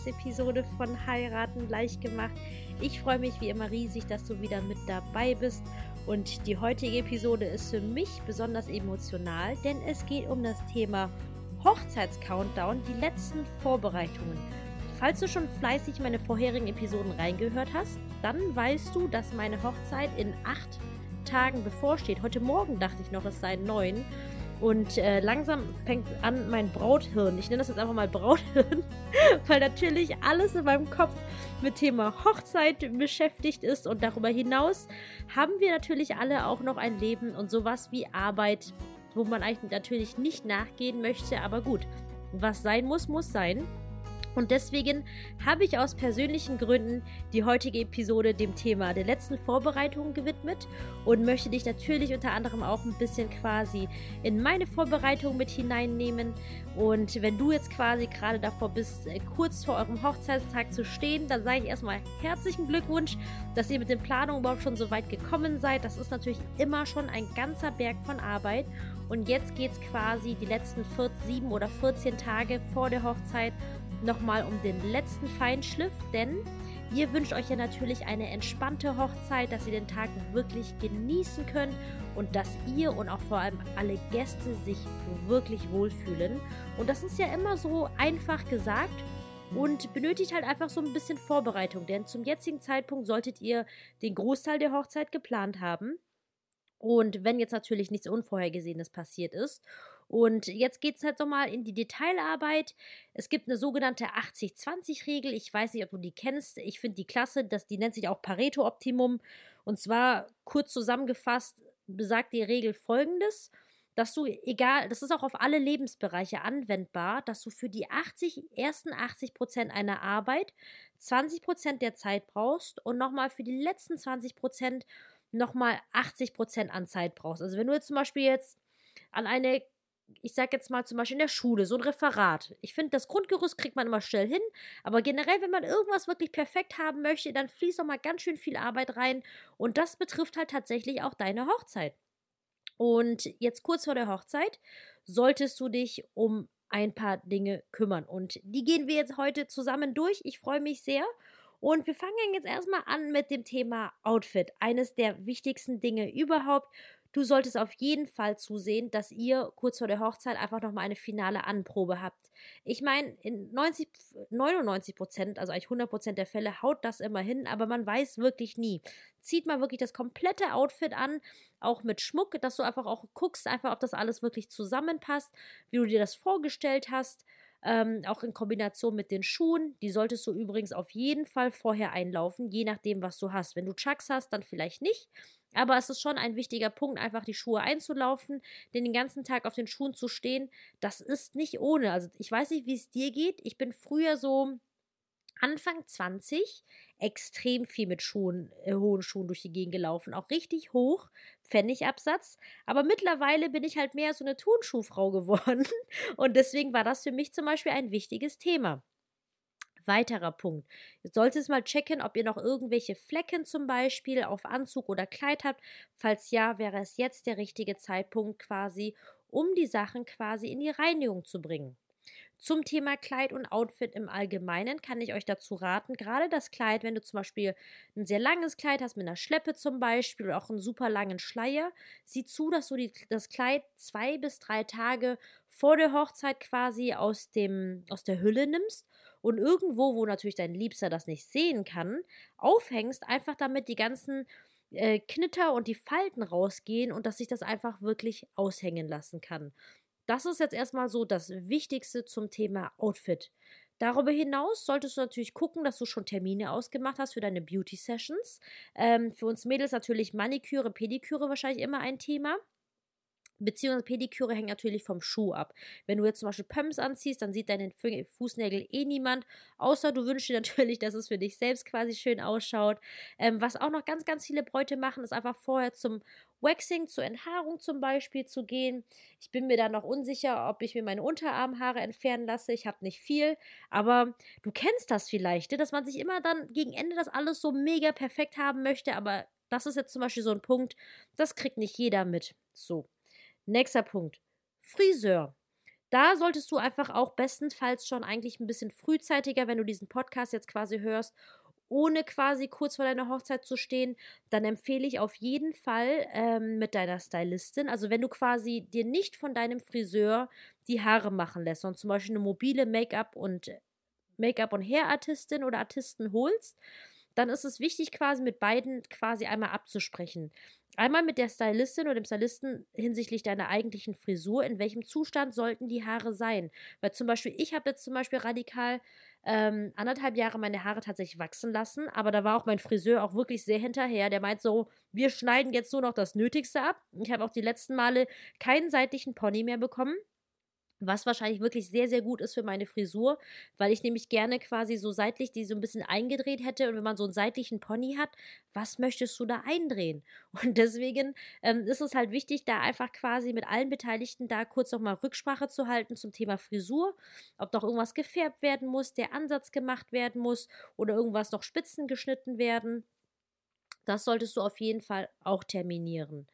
Podcast-Episode von Heiraten leicht gemacht. Ich freue mich wie immer riesig, dass du wieder mit dabei bist. Und die heutige Episode ist für mich besonders emotional, denn es geht um das Thema Hochzeits-Countdown, die letzten Vorbereitungen. Falls du schon fleißig meine vorherigen Episoden reingehört hast, dann weißt du, dass meine Hochzeit in acht Tagen bevorsteht. Heute Morgen dachte ich noch, es seien neun. Und äh, langsam fängt an mein Brauthirn. Ich nenne das jetzt einfach mal Brauthirn, weil natürlich alles in meinem Kopf mit Thema Hochzeit beschäftigt ist. Und darüber hinaus haben wir natürlich alle auch noch ein Leben und sowas wie Arbeit, wo man eigentlich natürlich nicht nachgehen möchte. Aber gut, was sein muss, muss sein. Und deswegen habe ich aus persönlichen Gründen die heutige Episode dem Thema der letzten Vorbereitungen gewidmet und möchte dich natürlich unter anderem auch ein bisschen quasi in meine Vorbereitung mit hineinnehmen. Und wenn du jetzt quasi gerade davor bist, äh, kurz vor eurem Hochzeitstag zu stehen, dann sage ich erstmal herzlichen Glückwunsch, dass ihr mit den Planungen überhaupt schon so weit gekommen seid. Das ist natürlich immer schon ein ganzer Berg von Arbeit. Und jetzt geht es quasi die letzten 4, 7 oder 14 Tage vor der Hochzeit nochmal um den letzten Feinschliff, denn ihr wünscht euch ja natürlich eine entspannte Hochzeit, dass ihr den Tag wirklich genießen könnt und dass ihr und auch vor allem alle Gäste sich wirklich wohlfühlen. Und das ist ja immer so einfach gesagt und benötigt halt einfach so ein bisschen Vorbereitung, denn zum jetzigen Zeitpunkt solltet ihr den Großteil der Hochzeit geplant haben. Und wenn jetzt natürlich nichts Unvorhergesehenes passiert ist und jetzt geht es halt nochmal in die Detailarbeit. Es gibt eine sogenannte 80-20-Regel. Ich weiß nicht, ob du die kennst. Ich finde die klasse. Das, die nennt sich auch Pareto-Optimum. Und zwar kurz zusammengefasst besagt die Regel folgendes dass du, egal, das ist auch auf alle Lebensbereiche anwendbar, dass du für die 80, ersten 80 Prozent einer Arbeit 20 Prozent der Zeit brauchst und nochmal für die letzten 20 Prozent nochmal 80 Prozent an Zeit brauchst. Also wenn du jetzt zum Beispiel jetzt an eine ich sage jetzt mal zum Beispiel in der Schule, so ein Referat. Ich finde, das Grundgerüst kriegt man immer schnell hin, aber generell, wenn man irgendwas wirklich perfekt haben möchte, dann fließt auch mal ganz schön viel Arbeit rein und das betrifft halt tatsächlich auch deine Hochzeit. Und jetzt kurz vor der Hochzeit solltest du dich um ein paar Dinge kümmern und die gehen wir jetzt heute zusammen durch. Ich freue mich sehr. Und wir fangen jetzt erstmal an mit dem Thema Outfit. Eines der wichtigsten Dinge überhaupt. Du solltest auf jeden Fall zusehen, dass ihr kurz vor der Hochzeit einfach nochmal eine finale Anprobe habt. Ich meine, in 90, 99 Prozent, also eigentlich 100 Prozent der Fälle haut das immer hin, aber man weiß wirklich nie. Zieht mal wirklich das komplette Outfit an, auch mit Schmuck, dass du einfach auch guckst, einfach, ob das alles wirklich zusammenpasst, wie du dir das vorgestellt hast. Ähm, auch in Kombination mit den Schuhen. Die solltest du übrigens auf jeden Fall vorher einlaufen, je nachdem, was du hast. Wenn du Chucks hast, dann vielleicht nicht. Aber es ist schon ein wichtiger Punkt, einfach die Schuhe einzulaufen, denn den ganzen Tag auf den Schuhen zu stehen, das ist nicht ohne. Also ich weiß nicht, wie es dir geht. Ich bin früher so Anfang 20 extrem viel mit Schuhen, äh, hohen Schuhen durch die Gegend gelaufen. Auch richtig hoch, Pfennigabsatz. Aber mittlerweile bin ich halt mehr so eine Turnschuhfrau geworden. Und deswegen war das für mich zum Beispiel ein wichtiges Thema. Weiterer Punkt. Ihr solltet mal checken, ob ihr noch irgendwelche Flecken zum Beispiel auf Anzug oder Kleid habt. Falls ja, wäre es jetzt der richtige Zeitpunkt quasi, um die Sachen quasi in die Reinigung zu bringen. Zum Thema Kleid und Outfit im Allgemeinen kann ich euch dazu raten, gerade das Kleid, wenn du zum Beispiel ein sehr langes Kleid hast, mit einer Schleppe zum Beispiel oder auch einen super langen Schleier, sieh zu, dass du die, das Kleid zwei bis drei Tage vor der Hochzeit quasi aus, dem, aus der Hülle nimmst und irgendwo, wo natürlich dein Liebster das nicht sehen kann, aufhängst, einfach damit die ganzen äh, Knitter und die Falten rausgehen und dass sich das einfach wirklich aushängen lassen kann. Das ist jetzt erstmal so das Wichtigste zum Thema Outfit. Darüber hinaus solltest du natürlich gucken, dass du schon Termine ausgemacht hast für deine Beauty Sessions. Ähm, für uns Mädels natürlich Maniküre, Pediküre wahrscheinlich immer ein Thema. Beziehungsweise Pediküre hängt natürlich vom Schuh ab. Wenn du jetzt zum Beispiel Pumps anziehst, dann sieht deine Fußnägel eh niemand. Außer du wünschst dir natürlich, dass es für dich selbst quasi schön ausschaut. Ähm, was auch noch ganz, ganz viele Bräute machen, ist einfach vorher zum Waxing, zur Enthaarung zum Beispiel zu gehen. Ich bin mir da noch unsicher, ob ich mir meine Unterarmhaare entfernen lasse. Ich habe nicht viel, aber du kennst das vielleicht, ne? dass man sich immer dann gegen Ende das alles so mega perfekt haben möchte. Aber das ist jetzt zum Beispiel so ein Punkt, das kriegt nicht jeder mit. So. Nächster Punkt. Friseur. Da solltest du einfach auch bestenfalls schon eigentlich ein bisschen frühzeitiger, wenn du diesen Podcast jetzt quasi hörst, ohne quasi kurz vor deiner Hochzeit zu stehen, dann empfehle ich auf jeden Fall ähm, mit deiner Stylistin. Also wenn du quasi dir nicht von deinem Friseur die Haare machen lässt, sondern zum Beispiel eine mobile Make-up und Make-up und Hair-Artistin oder Artisten holst, dann ist es wichtig, quasi mit beiden quasi einmal abzusprechen. Einmal mit der Stylistin oder dem Stylisten hinsichtlich deiner eigentlichen Frisur. In welchem Zustand sollten die Haare sein? Weil zum Beispiel, ich habe jetzt zum Beispiel radikal ähm, anderthalb Jahre meine Haare tatsächlich wachsen lassen, aber da war auch mein Friseur auch wirklich sehr hinterher. Der meint so, wir schneiden jetzt nur noch das Nötigste ab. Ich habe auch die letzten Male keinen seitlichen Pony mehr bekommen. Was wahrscheinlich wirklich sehr, sehr gut ist für meine Frisur, weil ich nämlich gerne quasi so seitlich die so ein bisschen eingedreht hätte. Und wenn man so einen seitlichen Pony hat, was möchtest du da eindrehen? Und deswegen ähm, ist es halt wichtig, da einfach quasi mit allen Beteiligten da kurz nochmal Rücksprache zu halten zum Thema Frisur. Ob noch irgendwas gefärbt werden muss, der Ansatz gemacht werden muss oder irgendwas noch Spitzen geschnitten werden. Das solltest du auf jeden Fall auch terminieren.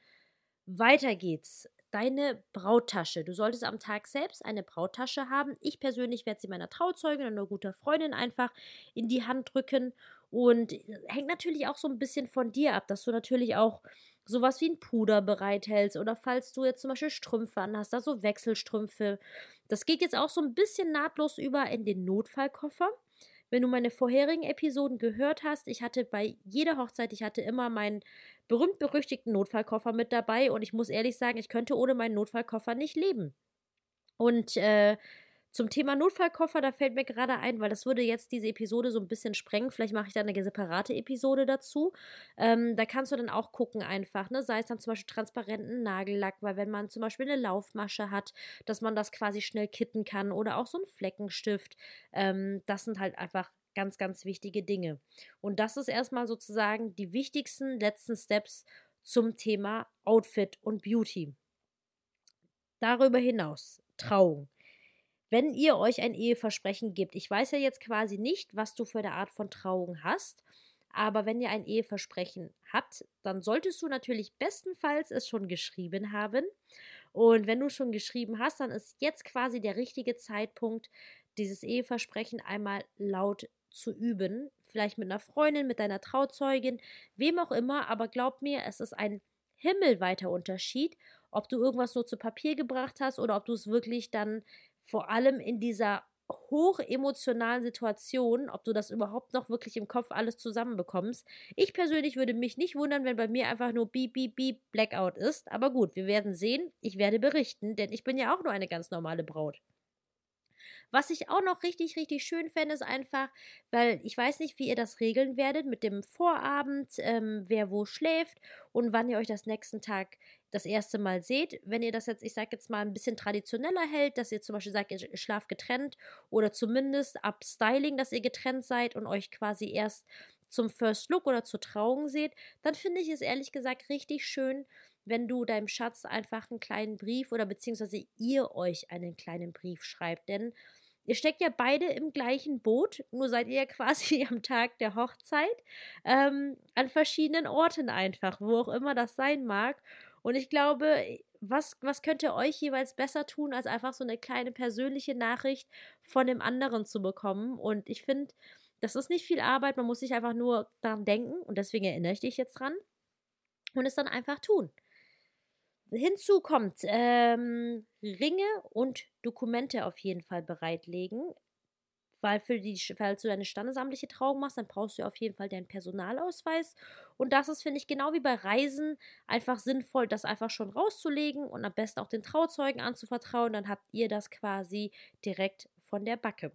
Weiter geht's deine Brauttasche. Du solltest am Tag selbst eine Brauttasche haben. Ich persönlich werde sie meiner Trauzeugin oder guten Freundin einfach in die Hand drücken. Und hängt natürlich auch so ein bisschen von dir ab, dass du natürlich auch sowas wie ein Puder bereithältst oder falls du jetzt zum Beispiel Strümpfe anhast, also Wechselstrümpfe. Das geht jetzt auch so ein bisschen nahtlos über in den Notfallkoffer. Wenn du meine vorherigen Episoden gehört hast, ich hatte bei jeder Hochzeit, ich hatte immer meinen berühmt-berüchtigten Notfallkoffer mit dabei und ich muss ehrlich sagen, ich könnte ohne meinen Notfallkoffer nicht leben. Und äh, zum Thema Notfallkoffer, da fällt mir gerade ein, weil das würde jetzt diese Episode so ein bisschen sprengen. Vielleicht mache ich da eine separate Episode dazu. Ähm, da kannst du dann auch gucken einfach, ne? Sei es dann zum Beispiel transparenten Nagellack, weil wenn man zum Beispiel eine Laufmasche hat, dass man das quasi schnell kitten kann oder auch so ein Fleckenstift. Ähm, das sind halt einfach ganz, ganz wichtige Dinge. Und das ist erstmal sozusagen die wichtigsten letzten Steps zum Thema Outfit und Beauty. Darüber hinaus, Trauung. Wenn ihr euch ein Eheversprechen gebt, ich weiß ja jetzt quasi nicht, was du für eine Art von Trauung hast, aber wenn ihr ein Eheversprechen habt, dann solltest du natürlich bestenfalls es schon geschrieben haben. Und wenn du schon geschrieben hast, dann ist jetzt quasi der richtige Zeitpunkt, dieses Eheversprechen einmal laut zu üben. Vielleicht mit einer Freundin, mit deiner Trauzeugin, wem auch immer. Aber glaub mir, es ist ein himmelweiter Unterschied, ob du irgendwas nur zu Papier gebracht hast oder ob du es wirklich dann vor allem in dieser hochemotionalen Situation, ob du das überhaupt noch wirklich im Kopf alles zusammenbekommst. Ich persönlich würde mich nicht wundern, wenn bei mir einfach nur Beep, Beep, Beep Blackout ist. Aber gut, wir werden sehen. Ich werde berichten, denn ich bin ja auch nur eine ganz normale Braut. Was ich auch noch richtig, richtig schön fände, ist einfach, weil ich weiß nicht, wie ihr das regeln werdet mit dem Vorabend, ähm, wer wo schläft und wann ihr euch das nächsten Tag das erste Mal seht. Wenn ihr das jetzt, ich sag jetzt mal, ein bisschen traditioneller hält, dass ihr zum Beispiel sagt, ihr schlaft getrennt oder zumindest ab Styling, dass ihr getrennt seid und euch quasi erst zum First Look oder zur Trauung seht, dann finde ich es ehrlich gesagt richtig schön, wenn du deinem Schatz einfach einen kleinen Brief oder beziehungsweise ihr euch einen kleinen Brief schreibt. Denn ihr steckt ja beide im gleichen Boot, nur seid ihr quasi am Tag der Hochzeit ähm, an verschiedenen Orten einfach, wo auch immer das sein mag. Und ich glaube, was, was könnte euch jeweils besser tun, als einfach so eine kleine persönliche Nachricht von dem anderen zu bekommen? Und ich finde, das ist nicht viel Arbeit, man muss sich einfach nur daran denken und deswegen erinnere ich dich jetzt dran und es dann einfach tun. Hinzu kommt ähm, Ringe und Dokumente auf jeden Fall bereitlegen. Weil für die, falls du deine standesamtliche Trauung machst, dann brauchst du auf jeden Fall deinen Personalausweis. Und das ist, finde ich, genau wie bei Reisen einfach sinnvoll, das einfach schon rauszulegen und am besten auch den Trauzeugen anzuvertrauen. Dann habt ihr das quasi direkt von der Backe.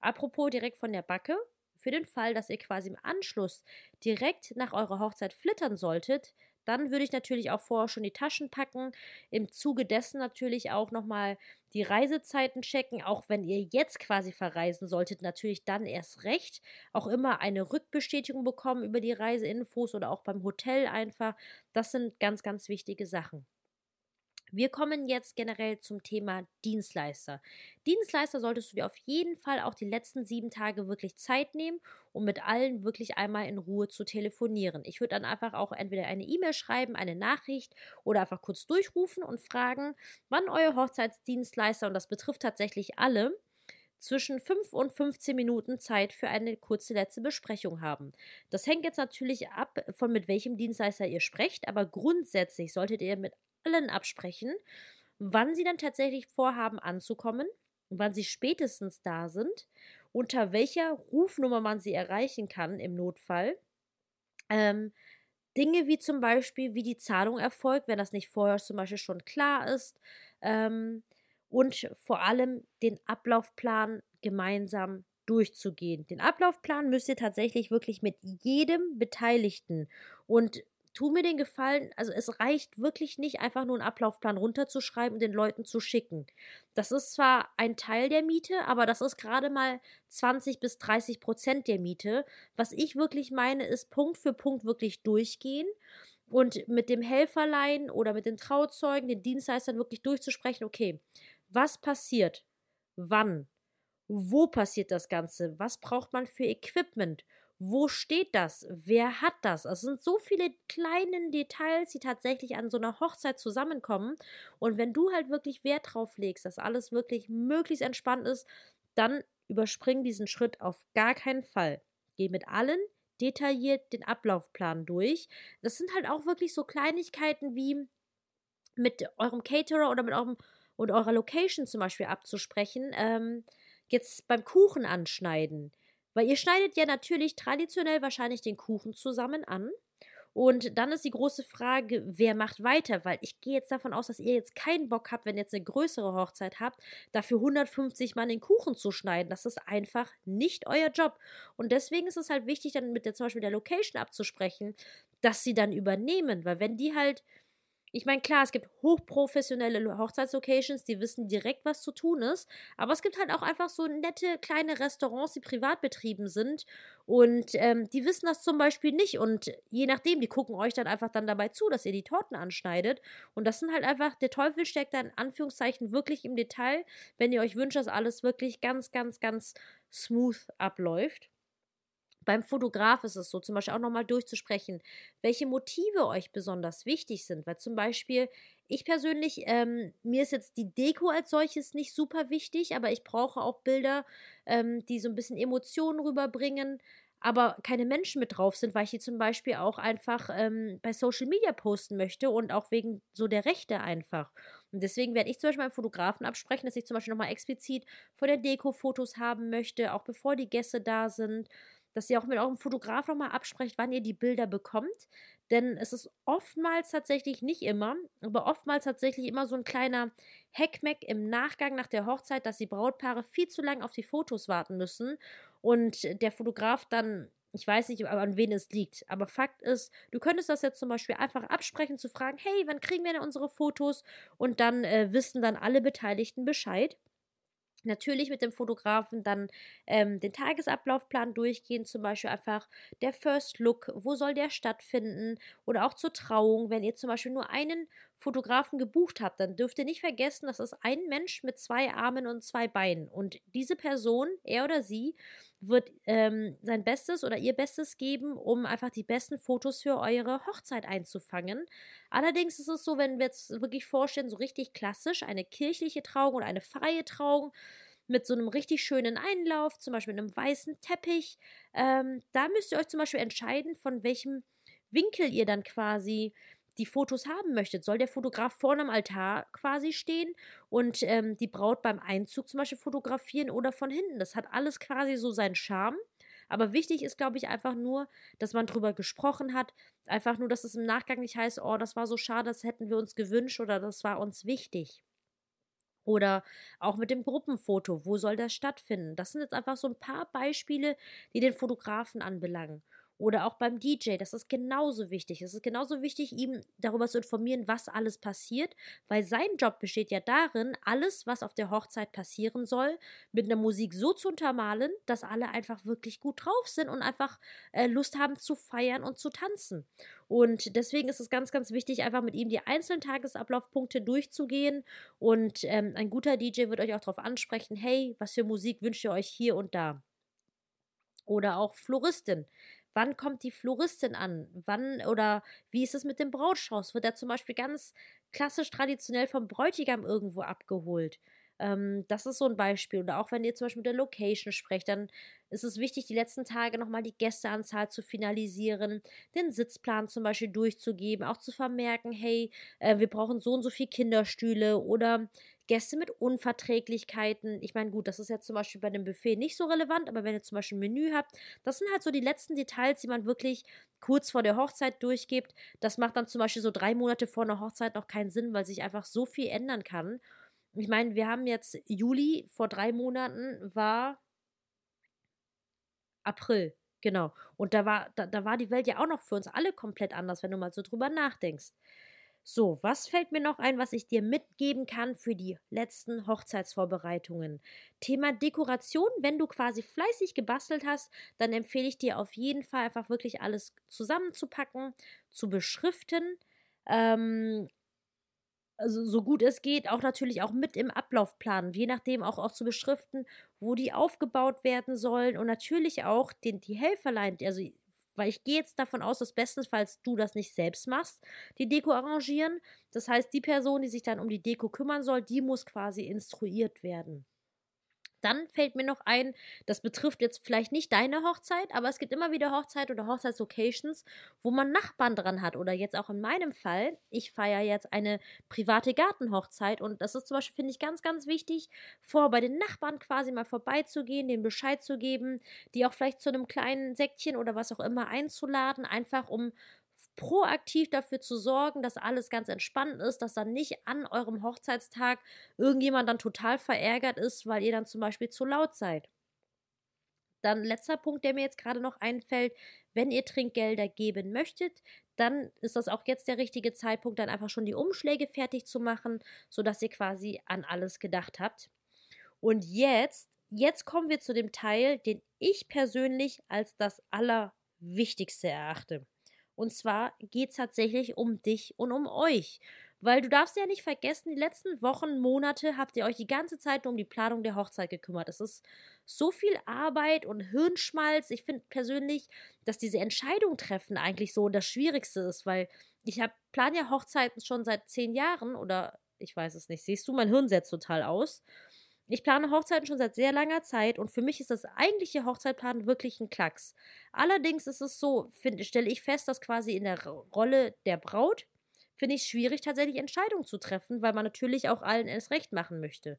Apropos direkt von der Backe, für den Fall, dass ihr quasi im Anschluss direkt nach eurer Hochzeit flittern solltet, dann würde ich natürlich auch vorher schon die Taschen packen. Im Zuge dessen natürlich auch nochmal die Reisezeiten checken. Auch wenn ihr jetzt quasi verreisen solltet, natürlich dann erst recht. Auch immer eine Rückbestätigung bekommen über die Reiseinfos oder auch beim Hotel einfach. Das sind ganz, ganz wichtige Sachen. Wir kommen jetzt generell zum Thema Dienstleister. Dienstleister solltest du dir auf jeden Fall auch die letzten sieben Tage wirklich Zeit nehmen, um mit allen wirklich einmal in Ruhe zu telefonieren. Ich würde dann einfach auch entweder eine E-Mail schreiben, eine Nachricht oder einfach kurz durchrufen und fragen, wann euer Hochzeitsdienstleister, und das betrifft tatsächlich alle, zwischen 5 und 15 Minuten Zeit für eine kurze letzte Besprechung haben. Das hängt jetzt natürlich ab von mit welchem Dienstleister ihr sprecht, aber grundsätzlich solltet ihr mit allen absprechen, wann sie dann tatsächlich vorhaben anzukommen, wann sie spätestens da sind, unter welcher Rufnummer man sie erreichen kann im Notfall. Ähm, Dinge wie zum Beispiel, wie die Zahlung erfolgt, wenn das nicht vorher zum Beispiel schon klar ist. Ähm, und vor allem den Ablaufplan gemeinsam durchzugehen. Den Ablaufplan müsst ihr tatsächlich wirklich mit jedem Beteiligten und tu mir den Gefallen, also es reicht wirklich nicht, einfach nur einen Ablaufplan runterzuschreiben und den Leuten zu schicken. Das ist zwar ein Teil der Miete, aber das ist gerade mal 20 bis 30 Prozent der Miete. Was ich wirklich meine, ist Punkt für Punkt wirklich durchgehen und mit dem Helferlein oder mit den Trauzeugen, den Dienstleistern wirklich durchzusprechen, okay, was passiert? Wann? Wo passiert das Ganze? Was braucht man für Equipment? Wo steht das? Wer hat das? Es sind so viele kleine Details, die tatsächlich an so einer Hochzeit zusammenkommen. Und wenn du halt wirklich Wert drauf legst, dass alles wirklich möglichst entspannt ist, dann überspring diesen Schritt auf gar keinen Fall. Geh mit allen detailliert den Ablaufplan durch. Das sind halt auch wirklich so Kleinigkeiten wie mit eurem Caterer oder mit eurem und eurer Location zum Beispiel abzusprechen. Ähm, jetzt beim Kuchen anschneiden. Weil ihr schneidet ja natürlich traditionell wahrscheinlich den Kuchen zusammen an. Und dann ist die große Frage, wer macht weiter? Weil ich gehe jetzt davon aus, dass ihr jetzt keinen Bock habt, wenn ihr jetzt eine größere Hochzeit habt, dafür 150 Mann den Kuchen zu schneiden. Das ist einfach nicht euer Job. Und deswegen ist es halt wichtig, dann mit der zum Beispiel der Location abzusprechen, dass sie dann übernehmen. Weil wenn die halt ich meine, klar, es gibt hochprofessionelle Hochzeitslocations, die wissen direkt, was zu tun ist. Aber es gibt halt auch einfach so nette kleine Restaurants, die privat betrieben sind. Und ähm, die wissen das zum Beispiel nicht. Und je nachdem, die gucken euch dann einfach dann dabei zu, dass ihr die Torten anschneidet. Und das sind halt einfach, der Teufel steckt da in Anführungszeichen wirklich im Detail, wenn ihr euch wünscht, dass alles wirklich ganz, ganz, ganz smooth abläuft. Beim Fotograf ist es so, zum Beispiel auch nochmal durchzusprechen, welche Motive euch besonders wichtig sind. Weil zum Beispiel, ich persönlich, ähm, mir ist jetzt die Deko als solches nicht super wichtig, aber ich brauche auch Bilder, ähm, die so ein bisschen Emotionen rüberbringen, aber keine Menschen mit drauf sind, weil ich die zum Beispiel auch einfach ähm, bei Social Media posten möchte und auch wegen so der Rechte einfach. Und deswegen werde ich zum Beispiel beim Fotografen absprechen, dass ich zum Beispiel nochmal explizit von der Deko Fotos haben möchte, auch bevor die Gäste da sind dass ihr auch mit eurem Fotograf nochmal absprecht, wann ihr die Bilder bekommt. Denn es ist oftmals tatsächlich nicht immer, aber oftmals tatsächlich immer so ein kleiner Heckmeck im Nachgang nach der Hochzeit, dass die Brautpaare viel zu lange auf die Fotos warten müssen und der Fotograf dann ich weiß nicht, an wen es liegt. Aber Fakt ist, du könntest das jetzt zum Beispiel einfach absprechen, zu fragen, hey, wann kriegen wir denn unsere Fotos? Und dann äh, wissen dann alle Beteiligten Bescheid natürlich mit dem Fotografen dann ähm, den Tagesablaufplan durchgehen, zum Beispiel einfach der First Look, wo soll der stattfinden oder auch zur Trauung. Wenn ihr zum Beispiel nur einen Fotografen gebucht habt, dann dürft ihr nicht vergessen, das ist ein Mensch mit zwei Armen und zwei Beinen und diese Person, er oder sie, wird ähm, sein Bestes oder ihr Bestes geben, um einfach die besten Fotos für eure Hochzeit einzufangen. Allerdings ist es so, wenn wir jetzt wirklich vorstellen, so richtig klassisch, eine kirchliche Trauung oder eine freie Trauung mit so einem richtig schönen Einlauf, zum Beispiel mit einem weißen Teppich, ähm, da müsst ihr euch zum Beispiel entscheiden, von welchem Winkel ihr dann quasi die Fotos haben möchtet. Soll der Fotograf vorne am Altar quasi stehen und ähm, die Braut beim Einzug zum Beispiel fotografieren oder von hinten? Das hat alles quasi so seinen Charme. Aber wichtig ist, glaube ich, einfach nur, dass man drüber gesprochen hat. Einfach nur, dass es im Nachgang nicht heißt, oh, das war so schade, das hätten wir uns gewünscht oder das war uns wichtig. Oder auch mit dem Gruppenfoto, wo soll das stattfinden? Das sind jetzt einfach so ein paar Beispiele, die den Fotografen anbelangen. Oder auch beim DJ, das ist genauso wichtig. Es ist genauso wichtig, ihm darüber zu informieren, was alles passiert, weil sein Job besteht ja darin, alles, was auf der Hochzeit passieren soll, mit einer Musik so zu untermalen, dass alle einfach wirklich gut drauf sind und einfach äh, Lust haben zu feiern und zu tanzen. Und deswegen ist es ganz, ganz wichtig, einfach mit ihm die einzelnen Tagesablaufpunkte durchzugehen. Und ähm, ein guter DJ wird euch auch darauf ansprechen, hey, was für Musik wünscht ihr euch hier und da? Oder auch Floristin. Wann kommt die Floristin an? Wann oder wie ist es mit dem Brautstrauß? Wird er zum Beispiel ganz klassisch traditionell vom Bräutigam irgendwo abgeholt? Ähm, das ist so ein Beispiel. Oder auch wenn ihr zum Beispiel mit der Location sprecht, dann ist es wichtig, die letzten Tage nochmal die Gästeanzahl zu finalisieren, den Sitzplan zum Beispiel durchzugeben, auch zu vermerken, hey, äh, wir brauchen so und so viele Kinderstühle oder Gäste mit Unverträglichkeiten. Ich meine, gut, das ist jetzt zum Beispiel bei dem Buffet nicht so relevant, aber wenn ihr zum Beispiel ein Menü habt, das sind halt so die letzten Details, die man wirklich kurz vor der Hochzeit durchgibt. Das macht dann zum Beispiel so drei Monate vor einer Hochzeit noch keinen Sinn, weil sich einfach so viel ändern kann. Ich meine, wir haben jetzt Juli, vor drei Monaten war April, genau. Und da war, da, da war die Welt ja auch noch für uns alle komplett anders, wenn du mal so drüber nachdenkst. So, was fällt mir noch ein, was ich dir mitgeben kann für die letzten Hochzeitsvorbereitungen? Thema Dekoration. Wenn du quasi fleißig gebastelt hast, dann empfehle ich dir auf jeden Fall einfach wirklich alles zusammenzupacken, zu beschriften. Ähm, also so gut es geht, auch natürlich auch mit im Ablaufplan, je nachdem auch, auch zu beschriften, wo die aufgebaut werden sollen und natürlich auch den, die Helferlein, also weil ich gehe jetzt davon aus, dass bestenfalls du das nicht selbst machst, die Deko arrangieren. Das heißt, die Person, die sich dann um die Deko kümmern soll, die muss quasi instruiert werden. Dann fällt mir noch ein, das betrifft jetzt vielleicht nicht deine Hochzeit, aber es gibt immer wieder Hochzeit oder Hochzeitslocations, wo man Nachbarn dran hat. Oder jetzt auch in meinem Fall, ich feiere jetzt eine private Gartenhochzeit und das ist zum Beispiel, finde ich, ganz, ganz wichtig, vor bei den Nachbarn quasi mal vorbeizugehen, den Bescheid zu geben, die auch vielleicht zu einem kleinen Säckchen oder was auch immer einzuladen, einfach um proaktiv dafür zu sorgen, dass alles ganz entspannt ist, dass dann nicht an eurem Hochzeitstag irgendjemand dann total verärgert ist, weil ihr dann zum Beispiel zu laut seid. Dann letzter Punkt, der mir jetzt gerade noch einfällt, wenn ihr Trinkgelder geben möchtet, dann ist das auch jetzt der richtige Zeitpunkt, dann einfach schon die Umschläge fertig zu machen, sodass ihr quasi an alles gedacht habt. Und jetzt, jetzt kommen wir zu dem Teil, den ich persönlich als das Allerwichtigste erachte. Und zwar geht es tatsächlich um dich und um euch. Weil du darfst ja nicht vergessen, die letzten Wochen, Monate habt ihr euch die ganze Zeit nur um die Planung der Hochzeit gekümmert. Es ist so viel Arbeit und Hirnschmalz. Ich finde persönlich, dass diese Entscheidung treffen eigentlich so das Schwierigste ist, weil ich habe plan ja Hochzeiten schon seit zehn Jahren oder ich weiß es nicht. Siehst du, mein Hirn setzt total aus. Ich plane Hochzeiten schon seit sehr langer Zeit und für mich ist das eigentliche Hochzeitplan wirklich ein Klacks. Allerdings ist es so, stelle ich fest, dass quasi in der Rolle der Braut finde ich es schwierig, tatsächlich Entscheidungen zu treffen, weil man natürlich auch allen es recht machen möchte.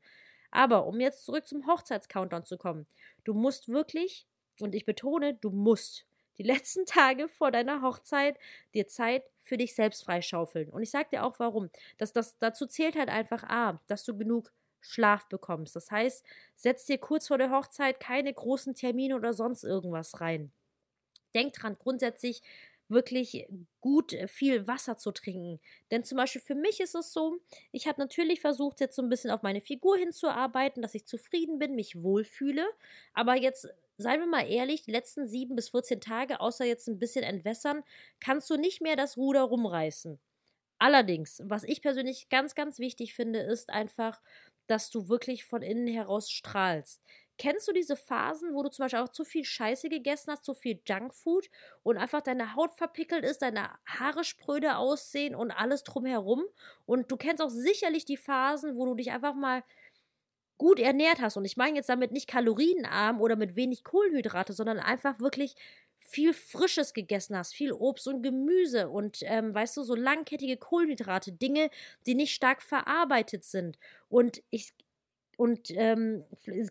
Aber um jetzt zurück zum Hochzeitscountdown zu kommen, du musst wirklich, und ich betone, du musst die letzten Tage vor deiner Hochzeit dir Zeit für dich selbst freischaufeln. Und ich sage dir auch warum. Das, das, dazu zählt halt einfach A, dass du genug Schlaf bekommst. Das heißt, setz dir kurz vor der Hochzeit keine großen Termine oder sonst irgendwas rein. Denk dran, grundsätzlich wirklich gut äh, viel Wasser zu trinken. Denn zum Beispiel für mich ist es so, ich habe natürlich versucht, jetzt so ein bisschen auf meine Figur hinzuarbeiten, dass ich zufrieden bin, mich wohlfühle. Aber jetzt, seien wir mal ehrlich, die letzten sieben bis 14 Tage, außer jetzt ein bisschen entwässern, kannst du nicht mehr das Ruder rumreißen. Allerdings, was ich persönlich ganz, ganz wichtig finde, ist einfach, dass du wirklich von innen heraus strahlst. Kennst du diese Phasen, wo du zum Beispiel auch zu viel Scheiße gegessen hast, zu viel Junkfood und einfach deine Haut verpickelt ist, deine Haare spröde aussehen und alles drumherum? Und du kennst auch sicherlich die Phasen, wo du dich einfach mal gut ernährt hast. Und ich meine jetzt damit nicht kalorienarm oder mit wenig Kohlenhydrate, sondern einfach wirklich viel Frisches gegessen hast, viel Obst und Gemüse und ähm, weißt du, so langkettige Kohlenhydrate, Dinge, die nicht stark verarbeitet sind. Und ich und ähm,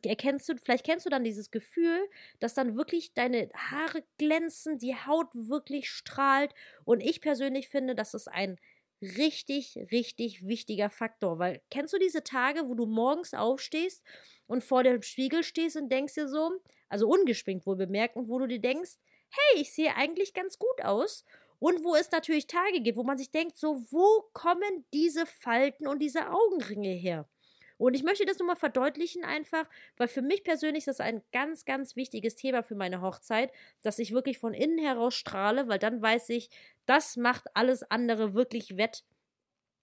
erkennst du, vielleicht kennst du dann dieses Gefühl, dass dann wirklich deine Haare glänzen, die Haut wirklich strahlt. Und ich persönlich finde, das ist ein richtig, richtig wichtiger Faktor. Weil kennst du diese Tage, wo du morgens aufstehst und vor dem Spiegel stehst und denkst dir so, also ungeschminkt wohl bemerkt, und wo du dir denkst, hey, ich sehe eigentlich ganz gut aus. Und wo es natürlich Tage gibt, wo man sich denkt, so, wo kommen diese Falten und diese Augenringe her? Und ich möchte das nur mal verdeutlichen einfach, weil für mich persönlich ist das ein ganz, ganz wichtiges Thema für meine Hochzeit, dass ich wirklich von innen heraus strahle, weil dann weiß ich, das macht alles andere wirklich wett.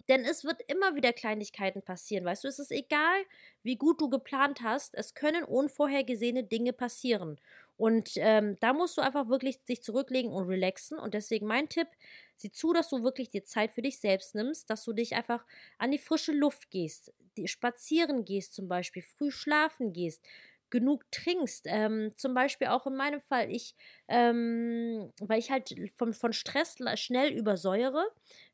Denn es wird immer wieder Kleinigkeiten passieren, weißt du, es ist egal, wie gut du geplant hast, es können unvorhergesehene Dinge passieren. Und ähm, da musst du einfach wirklich dich zurücklegen und relaxen. Und deswegen mein Tipp, sieh zu, dass du wirklich dir Zeit für dich selbst nimmst, dass du dich einfach an die frische Luft gehst, spazieren gehst zum Beispiel, früh schlafen gehst, genug trinkst. Ähm, zum Beispiel auch in meinem Fall, ich, ähm, weil ich halt von, von Stress schnell übersäuere.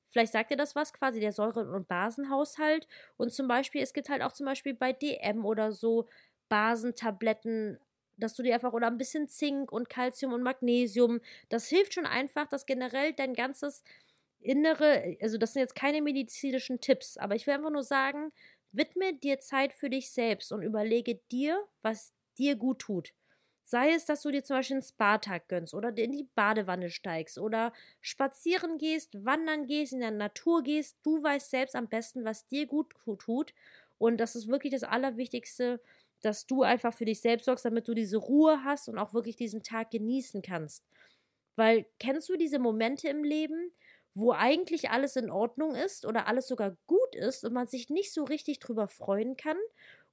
Vielleicht sagt dir das was, quasi der Säure- und Basenhaushalt. Und zum Beispiel, es gibt halt auch zum Beispiel bei DM oder so Basentabletten, dass du dir einfach oder ein bisschen Zink und Calcium und Magnesium, das hilft schon einfach, dass generell dein ganzes Innere, also das sind jetzt keine medizinischen Tipps, aber ich will einfach nur sagen, widme dir Zeit für dich selbst und überlege dir, was dir gut tut. Sei es, dass du dir zum Beispiel einen Spa-Tag gönnst oder in die Badewanne steigst oder spazieren gehst, wandern gehst, in der Natur gehst. Du weißt selbst am besten, was dir gut tut. Und das ist wirklich das Allerwichtigste, dass du einfach für dich selbst sorgst, damit du diese Ruhe hast und auch wirklich diesen Tag genießen kannst. Weil kennst du diese Momente im Leben, wo eigentlich alles in Ordnung ist oder alles sogar gut ist und man sich nicht so richtig drüber freuen kann?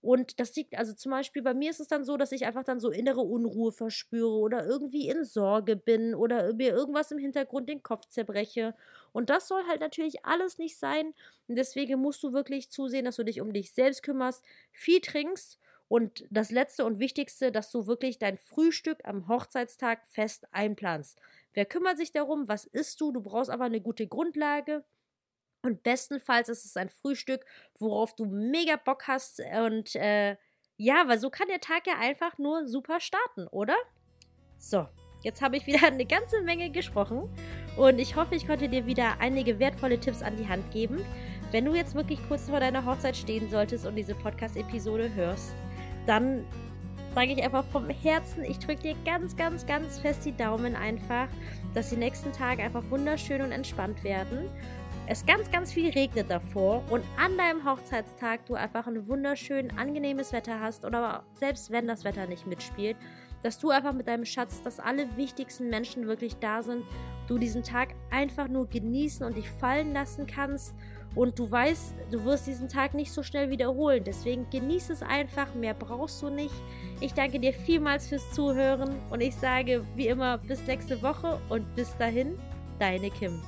Und das liegt, also zum Beispiel bei mir ist es dann so, dass ich einfach dann so innere Unruhe verspüre oder irgendwie in Sorge bin oder mir irgendwas im Hintergrund den Kopf zerbreche. Und das soll halt natürlich alles nicht sein. Und deswegen musst du wirklich zusehen, dass du dich um dich selbst kümmerst, viel trinkst und das Letzte und Wichtigste, dass du wirklich dein Frühstück am Hochzeitstag fest einplanst. Wer kümmert sich darum? Was isst du? Du brauchst aber eine gute Grundlage. Und bestenfalls ist es ein Frühstück, worauf du mega Bock hast. Und äh, ja, weil so kann der Tag ja einfach nur super starten, oder? So, jetzt habe ich wieder eine ganze Menge gesprochen. Und ich hoffe, ich konnte dir wieder einige wertvolle Tipps an die Hand geben. Wenn du jetzt wirklich kurz vor deiner Hochzeit stehen solltest und diese Podcast-Episode hörst, dann sage ich einfach vom Herzen, ich drücke dir ganz, ganz, ganz fest die Daumen einfach, dass die nächsten Tage einfach wunderschön und entspannt werden. Es ganz, ganz viel regnet davor und an deinem Hochzeitstag du einfach ein wunderschön angenehmes Wetter hast oder selbst wenn das Wetter nicht mitspielt, dass du einfach mit deinem Schatz, dass alle wichtigsten Menschen wirklich da sind, du diesen Tag einfach nur genießen und dich fallen lassen kannst und du weißt, du wirst diesen Tag nicht so schnell wiederholen. Deswegen genieß es einfach, mehr brauchst du nicht. Ich danke dir vielmals fürs Zuhören und ich sage wie immer bis nächste Woche und bis dahin, deine Kim.